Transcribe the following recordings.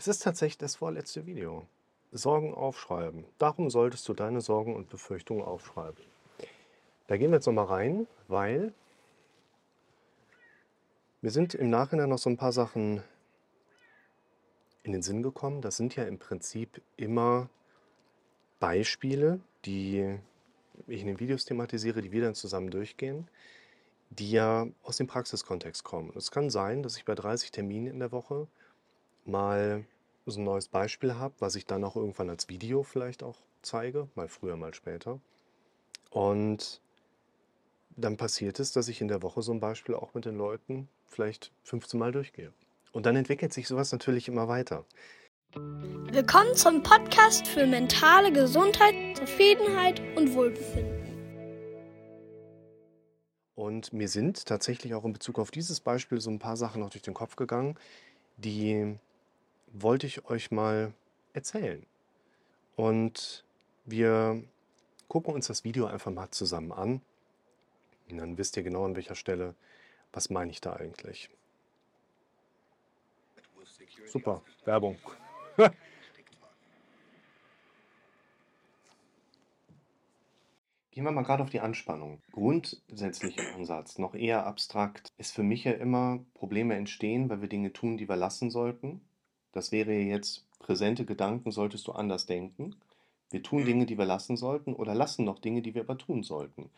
Es ist tatsächlich das vorletzte Video. Sorgen aufschreiben. Darum solltest du deine Sorgen und Befürchtungen aufschreiben. Da gehen wir jetzt nochmal rein, weil mir sind im Nachhinein noch so ein paar Sachen in den Sinn gekommen. Das sind ja im Prinzip immer Beispiele, die ich in den Videos thematisiere, die wir dann zusammen durchgehen, die ja aus dem Praxiskontext kommen. Es kann sein, dass ich bei 30 Terminen in der Woche mal so ein neues Beispiel habe, was ich dann auch irgendwann als Video vielleicht auch zeige, mal früher, mal später. Und dann passiert es, dass ich in der Woche so ein Beispiel auch mit den Leuten vielleicht 15 Mal durchgehe. Und dann entwickelt sich sowas natürlich immer weiter. Willkommen zum Podcast für mentale Gesundheit, Zufriedenheit und Wohlbefinden. Und mir sind tatsächlich auch in Bezug auf dieses Beispiel so ein paar Sachen noch durch den Kopf gegangen, die wollte ich euch mal erzählen. Und wir gucken uns das Video einfach mal zusammen an. Und dann wisst ihr genau an welcher Stelle, was meine ich da eigentlich. Super, Werbung. Gehen wir mal gerade auf die Anspannung. Grundsätzlich im Ansatz, noch eher abstrakt, ist für mich ja immer, Probleme entstehen, weil wir Dinge tun, die wir lassen sollten. Das wäre jetzt, präsente Gedanken solltest du anders denken. Wir tun Dinge, die wir lassen sollten oder lassen noch Dinge, die wir aber tun sollten.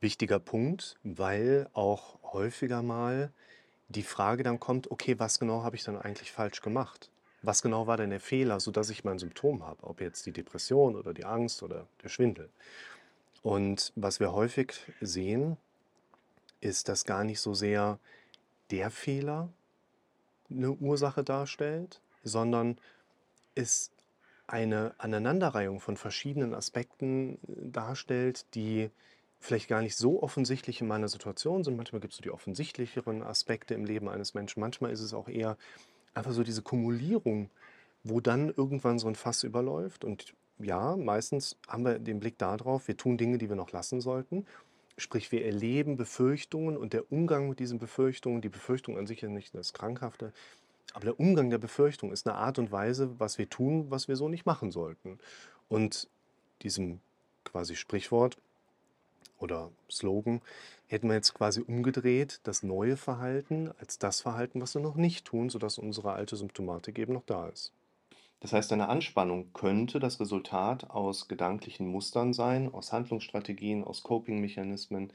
Wichtiger Punkt, weil auch häufiger mal die Frage dann kommt, okay, was genau habe ich dann eigentlich falsch gemacht? Was genau war denn der Fehler, sodass ich mein Symptom habe, ob jetzt die Depression oder die Angst oder der Schwindel. Und was wir häufig sehen, ist, dass gar nicht so sehr der Fehler eine Ursache darstellt, sondern es eine Aneinanderreihung von verschiedenen Aspekten äh, darstellt, die vielleicht gar nicht so offensichtlich in meiner Situation sind. Manchmal gibt es so die offensichtlicheren Aspekte im Leben eines Menschen. Manchmal ist es auch eher einfach so diese Kumulierung, wo dann irgendwann so ein Fass überläuft. Und ja, meistens haben wir den Blick darauf, wir tun Dinge, die wir noch lassen sollten. Sprich, wir erleben Befürchtungen und der Umgang mit diesen Befürchtungen, die Befürchtung an sich ist nicht das Krankhafte, aber der Umgang der Befürchtung ist eine Art und Weise, was wir tun, was wir so nicht machen sollten. Und diesem quasi Sprichwort oder Slogan hätten wir jetzt quasi umgedreht, das neue Verhalten als das Verhalten, was wir noch nicht tun, sodass unsere alte Symptomatik eben noch da ist. Das heißt, eine Anspannung könnte das Resultat aus gedanklichen Mustern sein, aus Handlungsstrategien, aus Coping-Mechanismen,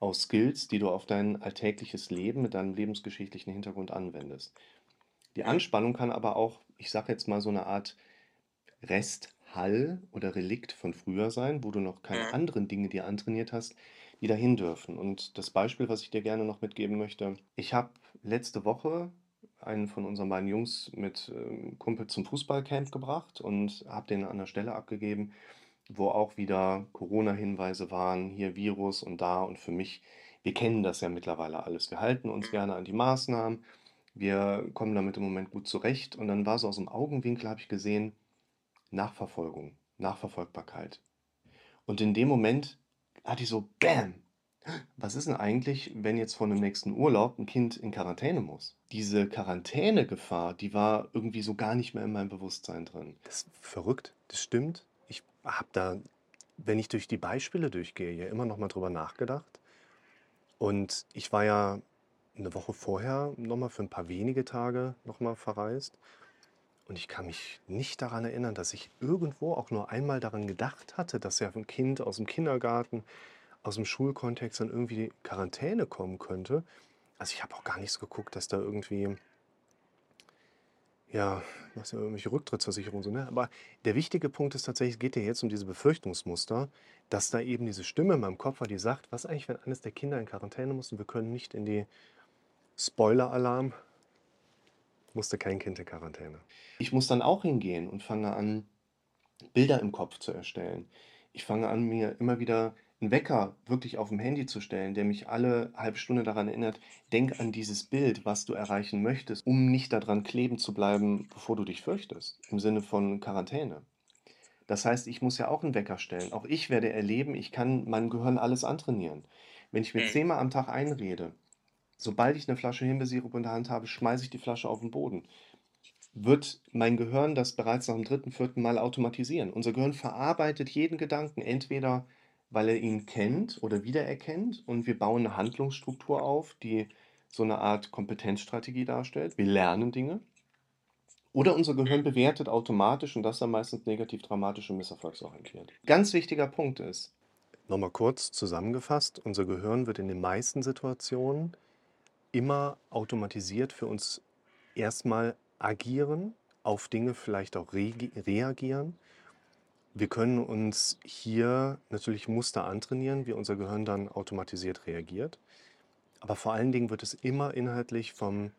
aus Skills, die du auf dein alltägliches Leben mit deinem lebensgeschichtlichen Hintergrund anwendest. Die Anspannung kann aber auch, ich sage jetzt mal so eine Art Resthall oder Relikt von früher sein, wo du noch keine Mhm. anderen Dinge dir antrainiert hast, die dahin dürfen. Und das Beispiel, was ich dir gerne noch mitgeben möchte, ich habe letzte Woche einen von unseren beiden Jungs mit ähm, Kumpel zum Fußballcamp gebracht und habe den an der Stelle abgegeben, wo auch wieder Corona-Hinweise waren, hier Virus und da. Und für mich, wir kennen das ja mittlerweile alles. Wir halten uns gerne an die Maßnahmen, wir kommen damit im Moment gut zurecht. Und dann war so aus dem Augenwinkel, habe ich gesehen, Nachverfolgung, Nachverfolgbarkeit. Und in dem Moment hatte ich so, bam, was ist denn eigentlich, wenn jetzt vor einem nächsten Urlaub ein Kind in Quarantäne muss? Diese Quarantänegefahr, die war irgendwie so gar nicht mehr in meinem Bewusstsein drin. Das ist verrückt, das stimmt. Ich habe da, wenn ich durch die Beispiele durchgehe, ja immer noch mal drüber nachgedacht. Und ich war ja eine Woche vorher noch mal für ein paar wenige Tage noch mal verreist. Und ich kann mich nicht daran erinnern, dass ich irgendwo auch nur einmal daran gedacht hatte, dass ja ein Kind aus dem Kindergarten aus dem Schulkontext dann irgendwie Quarantäne kommen könnte. Also ich habe auch gar nicht so geguckt, dass da irgendwie, ja, was ja irgendwelche Rücktrittsversicherungen sind. Ne? Aber der wichtige Punkt ist tatsächlich, es geht ja jetzt um diese Befürchtungsmuster, dass da eben diese Stimme in meinem Kopf war, die sagt, was eigentlich, wenn eines der Kinder in Quarantäne muss und wir können nicht in die Spoiler-Alarm, musste kein Kind in Quarantäne. Ich muss dann auch hingehen und fange an, Bilder im Kopf zu erstellen. Ich fange an, mir immer wieder einen Wecker wirklich auf dem Handy zu stellen, der mich alle halbe Stunde daran erinnert, denk an dieses Bild, was du erreichen möchtest, um nicht daran kleben zu bleiben, bevor du dich fürchtest, im Sinne von Quarantäne. Das heißt, ich muss ja auch einen Wecker stellen. Auch ich werde erleben, ich kann meinem Gehirn alles antrainieren. Wenn ich mir Mhm. zehnmal am Tag einrede, sobald ich eine Flasche Himbeersirup in der Hand habe, schmeiße ich die Flasche auf den Boden. wird mein Gehirn das bereits nach dem dritten, vierten Mal automatisieren. Unser Gehirn verarbeitet jeden Gedanken, entweder weil er ihn kennt oder wiedererkennt und wir bauen eine Handlungsstruktur auf, die so eine Art Kompetenzstrategie darstellt. Wir lernen Dinge. Oder unser Gehirn bewertet automatisch und das dann meistens negativ, dramatisch und misserfolgsorientiert. Ganz wichtiger Punkt ist, nochmal kurz zusammengefasst, unser Gehirn wird in den meisten Situationen immer automatisiert für uns erstmal agieren, auf Dinge vielleicht auch re reagieren. Wir können uns hier natürlich Muster antrainieren, wie unser Gehirn dann automatisiert reagiert. Aber vor allen Dingen wird es immer inhaltlich vom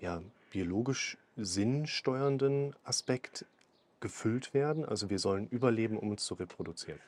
ja, biologisch sinnsteuernden Aspekt gefüllt werden. Also wir sollen überleben, um uns zu reproduzieren.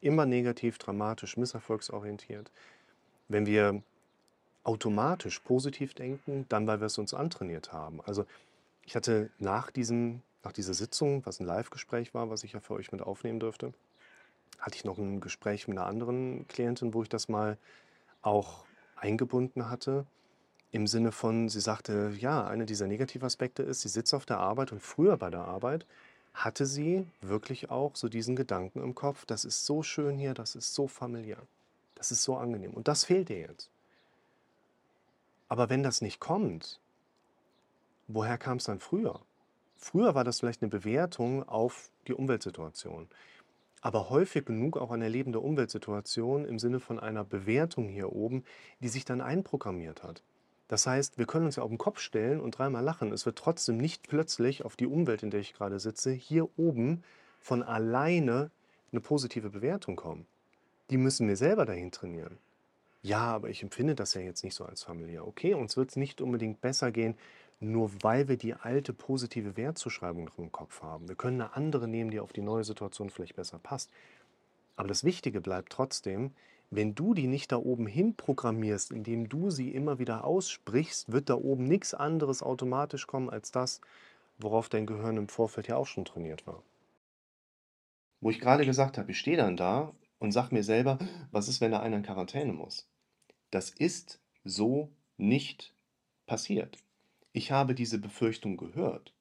Immer negativ, dramatisch, misserfolgsorientiert. Wenn wir automatisch positiv denken, dann weil wir es uns antrainiert haben. Also ich hatte nach, diesem, nach dieser Sitzung, was ein Live-Gespräch war, was ich ja für euch mit aufnehmen durfte, hatte ich noch ein Gespräch mit einer anderen Klientin, wo ich das mal auch eingebunden hatte. Im Sinne von, sie sagte, ja, einer dieser Negativaspekte ist, sie sitzt auf der Arbeit und früher bei der Arbeit hatte sie wirklich auch so diesen Gedanken im Kopf, das ist so schön hier, das ist so familiär, das ist so angenehm. Und das fehlt ihr jetzt. Aber wenn das nicht kommt, woher kam es dann früher? Früher war das vielleicht eine Bewertung auf die Umweltsituation. Aber häufig genug auch eine lebende Umweltsituation im Sinne von einer Bewertung hier oben, die sich dann einprogrammiert hat. Das heißt, wir können uns ja auf den Kopf stellen und dreimal lachen. Es wird trotzdem nicht plötzlich auf die Umwelt, in der ich gerade sitze, hier oben von alleine eine positive Bewertung kommen. Die müssen wir selber dahin trainieren. Ja, aber ich empfinde das ja jetzt nicht so als familiär. Okay, uns wird es nicht unbedingt besser gehen, nur weil wir die alte positive Wertzuschreibung noch im Kopf haben. Wir können eine andere nehmen, die auf die neue Situation vielleicht besser passt. Aber das Wichtige bleibt trotzdem, wenn du die nicht da oben hin programmierst, indem du sie immer wieder aussprichst, wird da oben nichts anderes automatisch kommen als das, worauf dein Gehirn im Vorfeld ja auch schon trainiert war. Wo ich gerade gesagt habe, ich stehe dann da und sage mir selber, was ist, wenn da einer in Quarantäne muss? Das ist so nicht passiert. Ich habe diese Befürchtung gehört,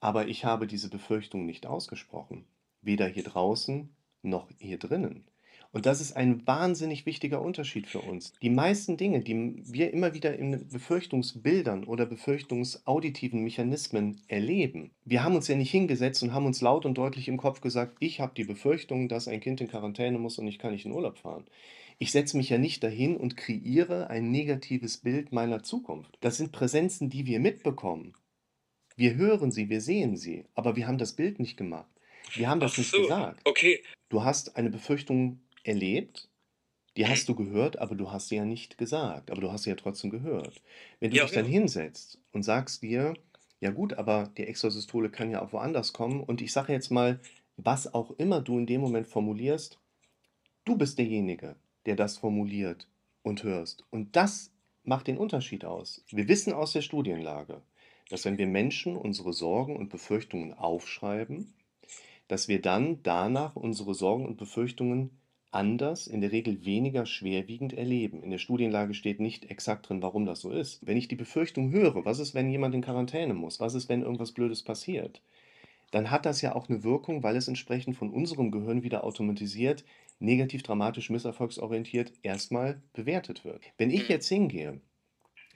aber ich habe diese Befürchtung nicht ausgesprochen, weder hier draußen noch hier drinnen. Und das ist ein wahnsinnig wichtiger Unterschied für uns. Die meisten Dinge, die wir immer wieder in Befürchtungsbildern oder befürchtungsauditiven Mechanismen erleben, wir haben uns ja nicht hingesetzt und haben uns laut und deutlich im Kopf gesagt, ich habe die Befürchtung, dass ein Kind in Quarantäne muss und ich kann nicht in Urlaub fahren. Ich setze mich ja nicht dahin und kreiere ein negatives Bild meiner Zukunft. Das sind Präsenzen, die wir mitbekommen. Wir hören sie, wir sehen sie, aber wir haben das Bild nicht gemacht. Wir haben das Ach nicht so, gesagt. okay. Du hast eine Befürchtung erlebt, die Mhm. hast du gehört, aber du hast sie ja nicht gesagt, aber du hast sie ja trotzdem gehört. Wenn du Ja, dich dann genau. hinsetzt und sagst dir, ja gut, aber die Extrasystole kann ja auch woanders kommen und ich sage jetzt mal, was auch immer du in dem Moment formulierst, du bist derjenige, der das formuliert und hörst. Und das macht den Unterschied aus. Wir wissen aus der Studienlage, dass wenn wir Menschen unsere Sorgen und Befürchtungen aufschreiben, dass wir dann danach unsere Sorgen und Befürchtungen anders, in der Regel weniger schwerwiegend erleben. In der Studienlage steht nicht exakt drin, warum das so ist. Wenn ich die Befürchtung höre, was ist, wenn jemand in Quarantäne muss, was ist, wenn irgendwas Blödes passiert, dann hat das ja auch eine Wirkung, weil es entsprechend von unserem Gehirn wieder automatisiert, negativ, dramatisch, misserfolgsorientiert erstmal bewertet wird. Wenn ich Mhm. jetzt hingehe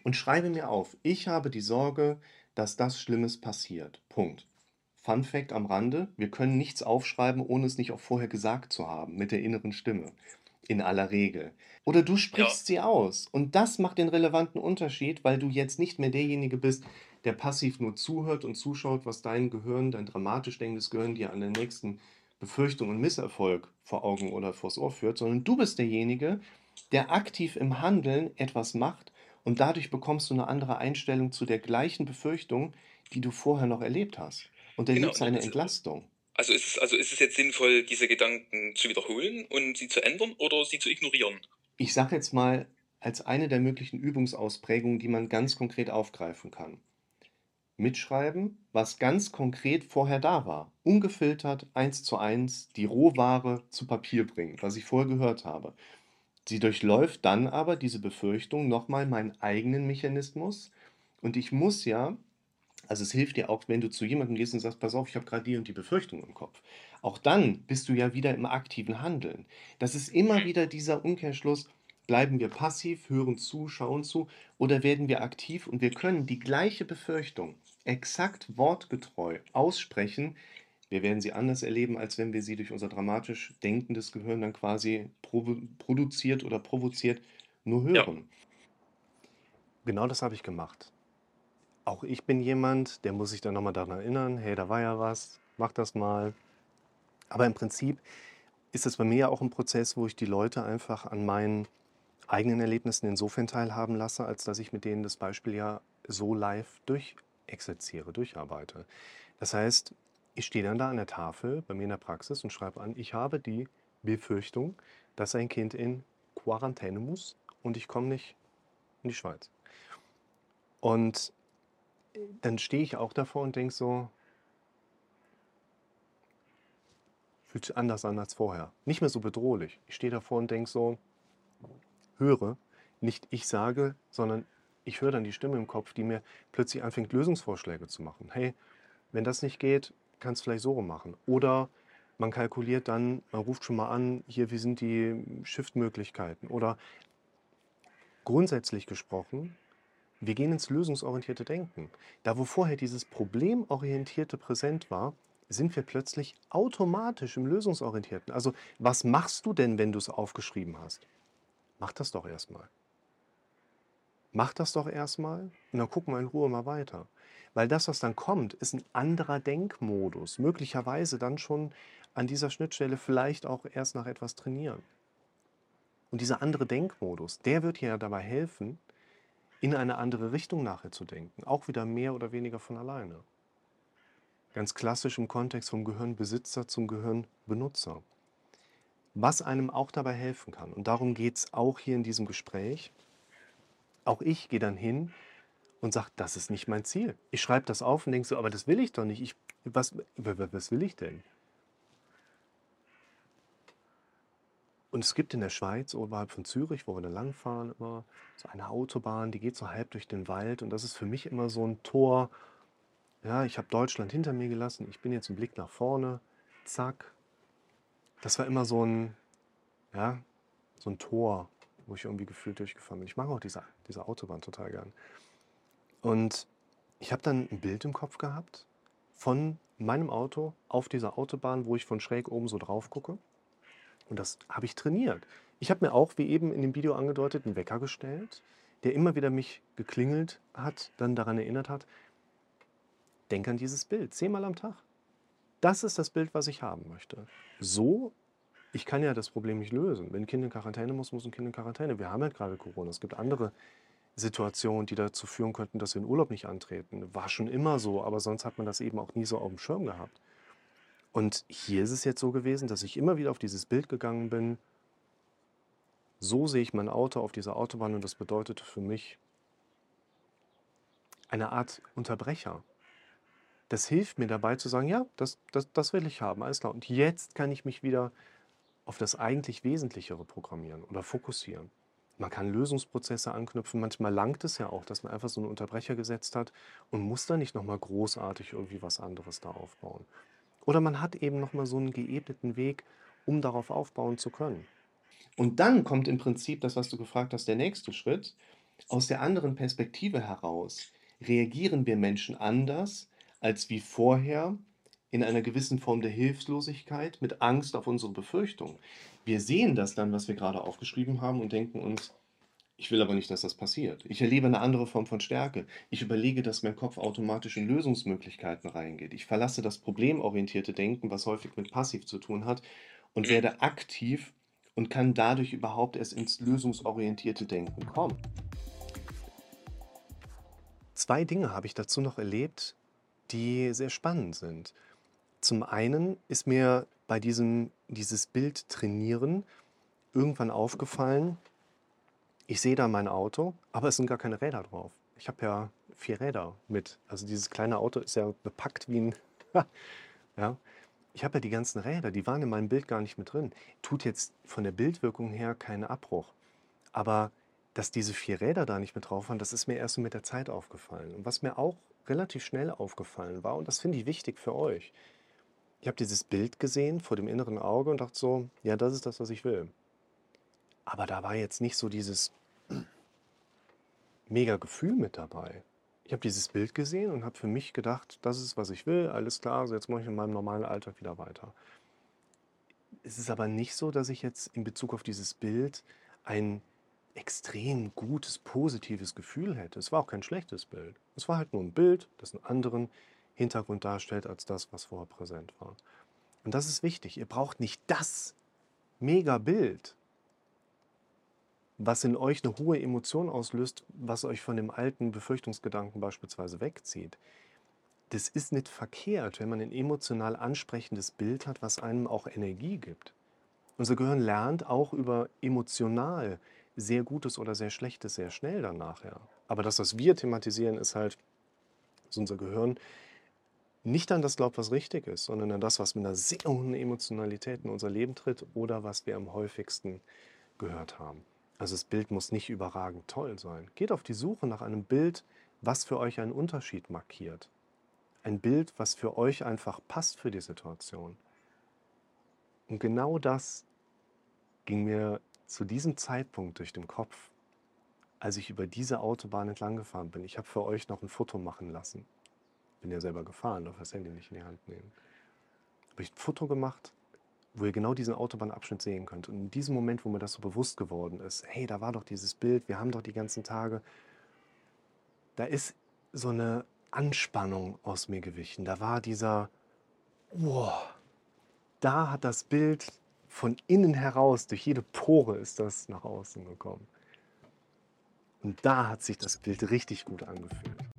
und schreibe mir auf, ich habe die Sorge, dass das Schlimmes passiert. Punkt. Fun Fact am Rande: Wir können nichts aufschreiben, ohne es nicht auch vorher gesagt zu haben, mit der inneren Stimme. In aller Regel. Oder du Ja. sprichst sie aus. Und das macht den relevanten Unterschied, weil du jetzt nicht mehr derjenige bist, der passiv nur zuhört und zuschaut, was dein Gehirn, dein dramatisch denkendes Gehirn dir an der nächsten Befürchtung und Misserfolg vor Augen oder vors Ohr führt, sondern du bist derjenige, der aktiv im Handeln etwas macht und dadurch bekommst du eine andere Einstellung zu der gleichen Befürchtung, die du vorher noch erlebt hast. Und Genau. erlebst eine Entlastung. Also ist es, also ist es jetzt sinnvoll, diese Gedanken zu wiederholen und sie zu ändern oder sie zu ignorieren? Ich sage jetzt mal als eine der möglichen Übungsausprägungen, die man ganz konkret aufgreifen kann. Mitschreiben, was ganz konkret vorher da war. Ungefiltert, eins zu eins, die Rohware zu Papier bringen, was ich vorher gehört habe. Sie durchläuft dann aber diese Befürchtung nochmal meinen eigenen Mechanismus. Und ich muss ja Also es hilft dir auch, wenn du zu jemandem gehst und sagst, pass auf, ich habe gerade die und die Befürchtung im Kopf. Auch dann bist du ja wieder im aktiven Handeln. Das ist immer wieder dieser Umkehrschluss, bleiben wir passiv, hören zu, schauen zu oder werden wir aktiv und wir können die gleiche Befürchtung exakt wortgetreu aussprechen. Wir werden sie anders erleben, als wenn wir sie durch unser dramatisch denkendes Gehirn dann quasi produziert oder provoziert nur hören. Ja. Genau das habe ich gemacht. Auch ich bin jemand, der muss sich dann nochmal daran erinnern, hey, da war ja was, mach das mal. Aber im Prinzip ist es bei mir ja auch ein Prozess, wo ich die Leute einfach an meinen eigenen Erlebnissen insofern teilhaben lasse, als dass ich mit denen das Beispiel ja so live durchexerziere, durcharbeite. Das heißt, ich stehe dann da an der Tafel bei mir in der Praxis und schreibe an, ich habe die Befürchtung, dass ein Kind in Quarantäne muss und ich komme nicht in die Schweiz. Und dann stehe ich auch davor und denke so, fühlt sich anders an als vorher. Nicht mehr so bedrohlich. Ich stehe davor und denke so, höre, nicht ich sage, sondern ich höre dann die Stimme im Kopf, die mir plötzlich anfängt, Lösungsvorschläge zu machen. Hey, wenn das nicht geht, kannst du vielleicht so machen. Oder man kalkuliert dann, man ruft schon mal an, hier, wie sind die Shift-Möglichkeiten? Oder grundsätzlich gesprochen, wir gehen ins lösungsorientierte Denken. Da, wo vorher dieses problemorientierte präsent war, sind wir plötzlich automatisch im lösungsorientierten. Also, was machst du denn, wenn du es aufgeschrieben hast? Mach das doch erstmal. Mach das doch erstmal und dann gucken wir in Ruhe mal weiter. Weil das, was dann kommt, ist ein anderer Denkmodus. Möglicherweise dann schon an dieser Schnittstelle vielleicht auch erst nach etwas trainieren. Und dieser andere Denkmodus, der wird ja dabei helfen, in eine andere Richtung nachher zu denken. Auch wieder mehr oder weniger von alleine. Ganz klassisch im Kontext vom Gehirnbesitzer zum Gehirnbenutzer. Was einem auch dabei helfen kann. Und darum geht es auch hier in diesem Gespräch. Auch ich gehe dann hin und sage, das ist nicht mein Ziel. Ich schreibe das auf und denke so, aber das will ich doch nicht. Ich, was, was will ich denn? Und es gibt in der Schweiz, oberhalb von Zürich, wo wir dann langfahren, immer so eine Autobahn, die geht so halb durch den Wald. Und das ist für mich immer so ein Tor. Ja, ich habe Deutschland hinter mir gelassen. Ich bin jetzt im Blick nach vorne. Zack. Das war immer so ein, ja, so ein Tor, wo ich irgendwie gefühlt durchgefahren bin. Ich mag auch diese, diese Autobahn total gern. Und ich habe dann ein Bild im Kopf gehabt von meinem Auto auf dieser Autobahn, wo ich von schräg oben so drauf gucke. Und das habe ich trainiert. Ich habe mir auch, wie eben in dem Video angedeutet, einen Wecker gestellt, der immer wieder mich geklingelt hat, dann daran erinnert hat, denk an dieses Bild, zehnmal am Tag. Das ist das Bild, was ich haben möchte. So, ich kann ja das Problem nicht lösen. Wenn ein Kind in Quarantäne muss, muss ein Kind in Quarantäne. Wir haben ja gerade Corona. Es gibt andere Situationen, die dazu führen könnten, dass wir in Urlaub nicht antreten. War schon immer so, aber sonst hat man das eben auch nie so auf dem Schirm gehabt. Und hier ist es jetzt so gewesen, dass ich immer wieder auf dieses Bild gegangen bin. So sehe ich mein Auto auf dieser Autobahn und das bedeutete für mich eine Art Unterbrecher. Das hilft mir dabei zu sagen, ja, das, das, das will ich haben, alles klar. Und jetzt kann ich mich wieder auf das eigentlich Wesentlichere programmieren oder fokussieren. Man kann Lösungsprozesse anknüpfen. Manchmal langt es ja auch, dass man einfach so einen Unterbrecher gesetzt hat und muss da nicht nochmal großartig irgendwie was anderes da aufbauen. Oder man hat eben nochmal so einen geebneten Weg, um darauf aufbauen zu können. Und dann kommt im Prinzip das, was du gefragt hast, der nächste Schritt. Aus der anderen Perspektive heraus reagieren wir Menschen anders als wie vorher in einer gewissen Form der Hilflosigkeit mit Angst auf unsere Befürchtung. Wir sehen das dann, was wir gerade aufgeschrieben haben und denken uns, ich will aber nicht, dass das passiert. Ich erlebe eine andere Form von Stärke. Ich überlege, dass mein Kopf automatisch in Lösungsmöglichkeiten reingeht. Ich verlasse das problemorientierte Denken, was häufig mit passiv zu tun hat, und werde aktiv und kann dadurch überhaupt erst ins lösungsorientierte Denken kommen. Zwei Dinge habe ich dazu noch erlebt, die sehr spannend sind. Zum einen ist mir bei diesem dieses Bild trainieren irgendwann aufgefallen, ich sehe da mein Auto, aber es sind gar keine Räder drauf. Ich habe ja vier Räder mit. Also dieses kleine Auto ist ja bepackt wie ein. ja. Ich habe ja die ganzen Räder, die waren in meinem Bild gar nicht mit drin. Tut jetzt von der Bildwirkung her keinen Abbruch. Aber dass diese vier Räder da nicht mit drauf waren, das ist mir erst mit der Zeit aufgefallen. Und was mir auch relativ schnell aufgefallen war, und das finde ich wichtig für euch, ich habe dieses Bild gesehen vor dem inneren Auge und dachte so, ja, das ist das, was ich will. Aber da war jetzt nicht so dieses mega Gefühl mit dabei. Ich habe dieses Bild gesehen und habe für mich gedacht, das ist, was ich will, alles klar, so jetzt mache ich in meinem normalen Alltag wieder weiter. Es ist aber nicht so, dass ich jetzt in Bezug auf dieses Bild ein extrem gutes, positives Gefühl hätte. Es war auch kein schlechtes Bild. Es war halt nur ein Bild, das einen anderen Hintergrund darstellt als das, was vorher präsent war. Und das ist wichtig. Ihr braucht nicht das Mega-Bild, was in euch eine hohe Emotion auslöst, was euch von dem alten Befürchtungsgedanken beispielsweise wegzieht. Das ist nicht verkehrt, wenn man ein emotional ansprechendes Bild hat, was einem auch Energie gibt. Unser Gehirn lernt auch über emotional sehr Gutes oder sehr Schlechtes sehr schnell dann nachher. Aber das, was wir thematisieren, ist halt, dass unser Gehirn nicht an das glaubt, was richtig ist, sondern an das, was mit einer sehr hohen Emotionalität in unser Leben tritt oder was wir am häufigsten gehört haben. Also das Bild muss nicht überragend toll sein. Geht auf die Suche nach einem Bild, was für euch einen Unterschied markiert. Ein Bild, was für euch einfach passt für die Situation. Und genau das ging mir zu diesem Zeitpunkt durch den Kopf, als ich über diese Autobahn entlang gefahren bin. Ich habe für euch noch ein Foto machen lassen. Bin ja selber gefahren, darf das Handy nicht in die Hand nehmen. Habe ich ein Foto gemacht wo ihr genau diesen Autobahnabschnitt sehen könnt. Und in diesem Moment, wo mir das so bewusst geworden ist, hey, da war doch dieses Bild, wir haben doch die ganzen Tage, da ist so eine Anspannung aus mir gewichen. Da war dieser, wow, da hat das Bild von innen heraus, durch jede Pore ist das nach außen gekommen. Und da hat sich das Bild richtig gut angefühlt.